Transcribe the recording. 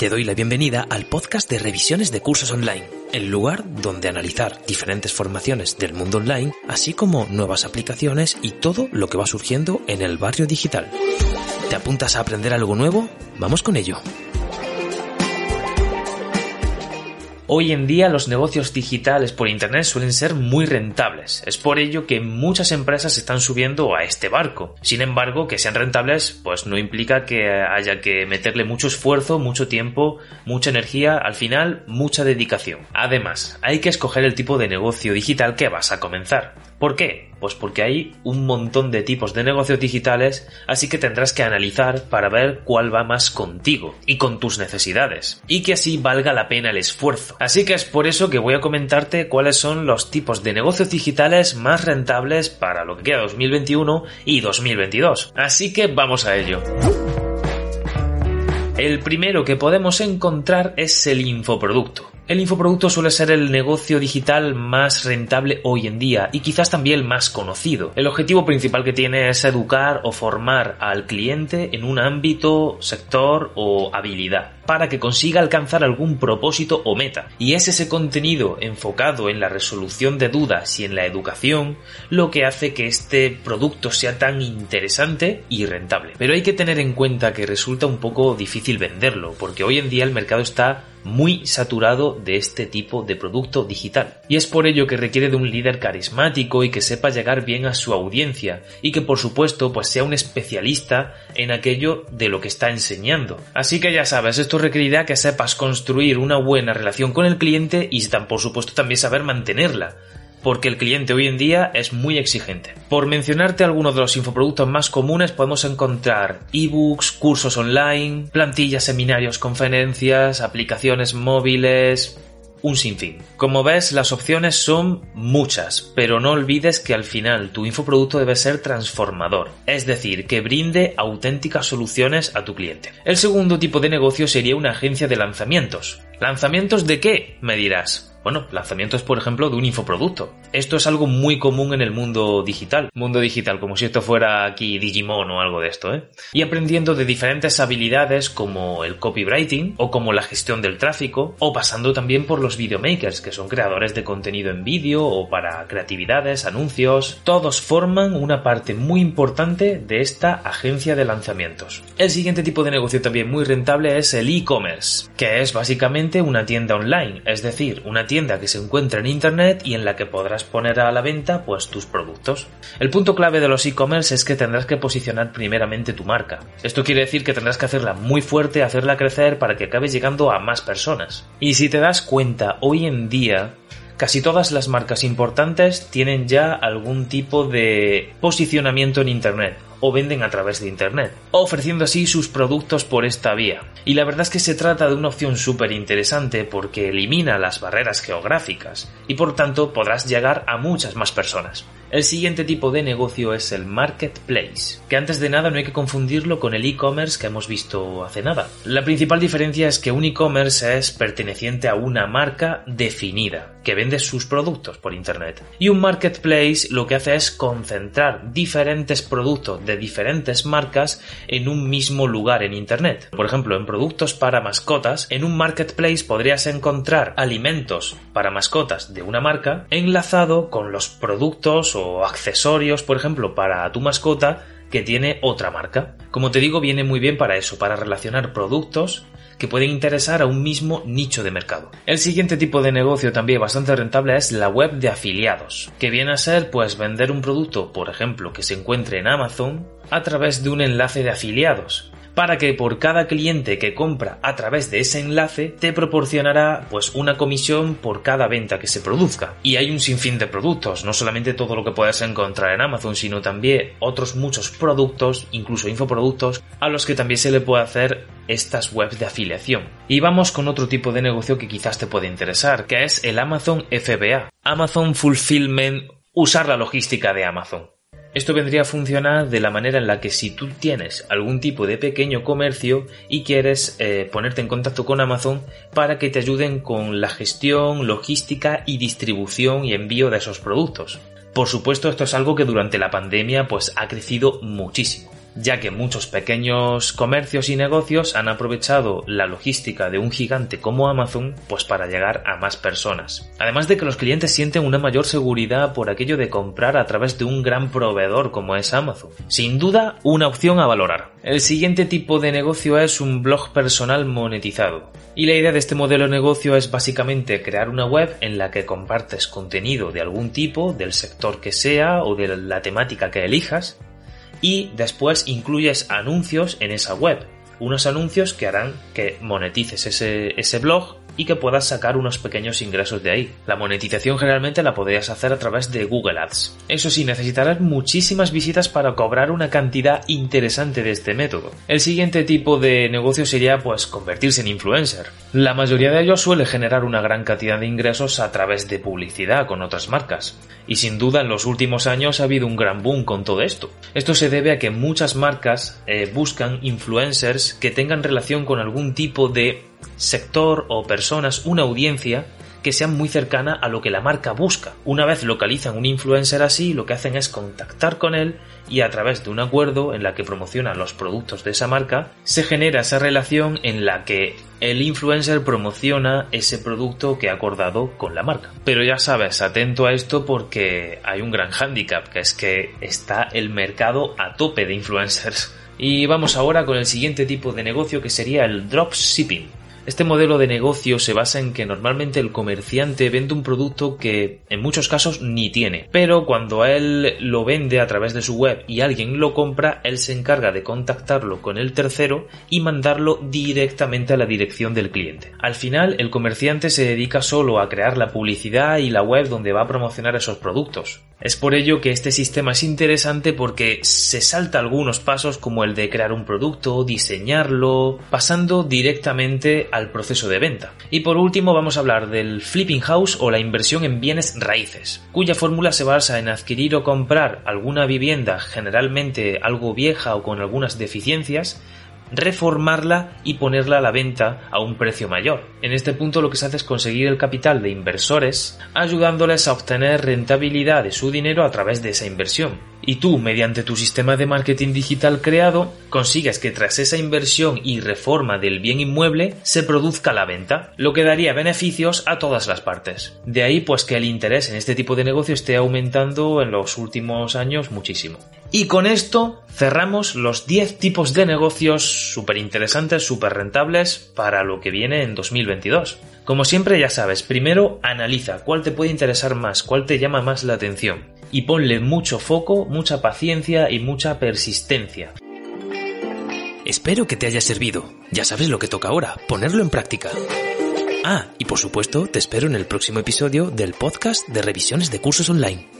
Te doy la bienvenida al podcast de revisiones de cursos online, el lugar donde analizar diferentes formaciones del mundo online, así como nuevas aplicaciones y todo lo que va surgiendo en el barrio digital. ¿Te apuntas a aprender algo nuevo? Vamos con ello. Hoy en día los negocios digitales por Internet suelen ser muy rentables. Es por ello que muchas empresas están subiendo a este barco. Sin embargo, que sean rentables pues no implica que haya que meterle mucho esfuerzo, mucho tiempo, mucha energía, al final mucha dedicación. Además, hay que escoger el tipo de negocio digital que vas a comenzar. ¿Por qué? Pues porque hay un montón de tipos de negocios digitales, así que tendrás que analizar para ver cuál va más contigo y con tus necesidades, y que así valga la pena el esfuerzo. Así que es por eso que voy a comentarte cuáles son los tipos de negocios digitales más rentables para lo que queda 2021 y 2022. Así que vamos a ello. El primero que podemos encontrar es el infoproducto. El infoproducto suele ser el negocio digital más rentable hoy en día y quizás también el más conocido. El objetivo principal que tiene es educar o formar al cliente en un ámbito, sector o habilidad para que consiga alcanzar algún propósito o meta. Y es ese contenido enfocado en la resolución de dudas y en la educación lo que hace que este producto sea tan interesante y rentable. Pero hay que tener en cuenta que resulta un poco difícil venderlo, porque hoy en día el mercado está muy saturado de este tipo de producto digital. Y es por ello que requiere de un líder carismático y que sepa llegar bien a su audiencia y que por supuesto pues sea un especialista en aquello de lo que está enseñando. Así que ya sabes, esto requerirá que sepas construir una buena relación con el cliente y por supuesto también saber mantenerla porque el cliente hoy en día es muy exigente. Por mencionarte algunos de los infoproductos más comunes podemos encontrar ebooks, cursos online, plantillas, seminarios, conferencias, aplicaciones móviles, un sinfín. Como ves, las opciones son muchas, pero no olvides que al final tu infoproducto debe ser transformador, es decir, que brinde auténticas soluciones a tu cliente. El segundo tipo de negocio sería una agencia de lanzamientos. ¿Lanzamientos de qué? Me dirás. Bueno, lanzamientos, por ejemplo, de un infoproducto. Esto es algo muy común en el mundo digital. Mundo digital, como si esto fuera aquí Digimon o algo de esto, ¿eh? Y aprendiendo de diferentes habilidades como el copywriting o como la gestión del tráfico o pasando también por los videomakers, que son creadores de contenido en vídeo o para creatividades, anuncios. Todos forman una parte muy importante de esta agencia de lanzamientos. El siguiente tipo de negocio también muy rentable es el e-commerce, que es básicamente una tienda online, es decir, una tienda que se encuentra en internet y en la que podrás poner a la venta pues tus productos. El punto clave de los e-commerce es que tendrás que posicionar primeramente tu marca. Esto quiere decir que tendrás que hacerla muy fuerte, hacerla crecer para que acabes llegando a más personas. Y si te das cuenta, hoy en día Casi todas las marcas importantes tienen ya algún tipo de posicionamiento en Internet o venden a través de Internet, ofreciendo así sus productos por esta vía. Y la verdad es que se trata de una opción súper interesante porque elimina las barreras geográficas y por tanto podrás llegar a muchas más personas. El siguiente tipo de negocio es el marketplace, que antes de nada no hay que confundirlo con el e-commerce que hemos visto hace nada. La principal diferencia es que un e-commerce es perteneciente a una marca definida, que vende sus productos por Internet. Y un marketplace lo que hace es concentrar diferentes productos de diferentes marcas en un mismo lugar en Internet. Por ejemplo, en productos para mascotas, en un marketplace podrías encontrar alimentos para mascotas de una marca enlazado con los productos o accesorios, por ejemplo, para tu mascota que tiene otra marca. Como te digo, viene muy bien para eso, para relacionar productos que pueden interesar a un mismo nicho de mercado. El siguiente tipo de negocio también bastante rentable es la web de afiliados, que viene a ser pues vender un producto, por ejemplo, que se encuentre en Amazon a través de un enlace de afiliados para que por cada cliente que compra a través de ese enlace te proporcionará pues una comisión por cada venta que se produzca. Y hay un sinfín de productos, no solamente todo lo que puedes encontrar en Amazon, sino también otros muchos productos, incluso infoproductos, a los que también se le puede hacer estas webs de afiliación. Y vamos con otro tipo de negocio que quizás te puede interesar, que es el Amazon FBA, Amazon Fulfillment, usar la logística de Amazon. Esto vendría a funcionar de la manera en la que si tú tienes algún tipo de pequeño comercio y quieres eh, ponerte en contacto con Amazon para que te ayuden con la gestión, logística y distribución y envío de esos productos. Por supuesto, esto es algo que durante la pandemia pues ha crecido muchísimo. Ya que muchos pequeños comercios y negocios han aprovechado la logística de un gigante como Amazon pues para llegar a más personas. Además de que los clientes sienten una mayor seguridad por aquello de comprar a través de un gran proveedor como es Amazon. Sin duda, una opción a valorar. El siguiente tipo de negocio es un blog personal monetizado. Y la idea de este modelo de negocio es básicamente crear una web en la que compartes contenido de algún tipo, del sector que sea o de la temática que elijas, y después incluyes anuncios en esa web. Unos anuncios que harán que monetices ese, ese blog y que puedas sacar unos pequeños ingresos de ahí. La monetización generalmente la podrías hacer a través de Google Ads. Eso sí, necesitarás muchísimas visitas para cobrar una cantidad interesante de este método. El siguiente tipo de negocio sería pues convertirse en influencer. La mayoría de ellos suele generar una gran cantidad de ingresos a través de publicidad con otras marcas. Y sin duda en los últimos años ha habido un gran boom con todo esto. Esto se debe a que muchas marcas eh, buscan influencers que tengan relación con algún tipo de sector o personas, una audiencia que sea muy cercana a lo que la marca busca. Una vez localizan un influencer así, lo que hacen es contactar con él y a través de un acuerdo en la que promocionan los productos de esa marca, se genera esa relación en la que el influencer promociona ese producto que ha acordado con la marca. Pero ya sabes, atento a esto porque hay un gran hándicap, que es que está el mercado a tope de influencers. Y vamos ahora con el siguiente tipo de negocio que sería el dropshipping. Este modelo de negocio se basa en que normalmente el comerciante vende un producto que en muchos casos ni tiene, pero cuando él lo vende a través de su web y alguien lo compra, él se encarga de contactarlo con el tercero y mandarlo directamente a la dirección del cliente. Al final, el comerciante se dedica solo a crear la publicidad y la web donde va a promocionar esos productos. Es por ello que este sistema es interesante porque se salta algunos pasos como el de crear un producto, diseñarlo, pasando directamente al proceso de venta. Y por último vamos a hablar del flipping house o la inversión en bienes raíces, cuya fórmula se basa en adquirir o comprar alguna vivienda generalmente algo vieja o con algunas deficiencias reformarla y ponerla a la venta a un precio mayor. En este punto lo que se hace es conseguir el capital de inversores, ayudándoles a obtener rentabilidad de su dinero a través de esa inversión. Y tú, mediante tu sistema de marketing digital creado, consigues que tras esa inversión y reforma del bien inmueble se produzca la venta, lo que daría beneficios a todas las partes. De ahí pues que el interés en este tipo de negocio esté aumentando en los últimos años muchísimo. Y con esto cerramos los 10 tipos de negocios súper interesantes, súper rentables para lo que viene en 2022. Como siempre ya sabes, primero analiza cuál te puede interesar más, cuál te llama más la atención y ponle mucho foco, mucha paciencia y mucha persistencia. Espero que te haya servido. Ya sabes lo que toca ahora, ponerlo en práctica. Ah, y por supuesto, te espero en el próximo episodio del podcast de revisiones de cursos online.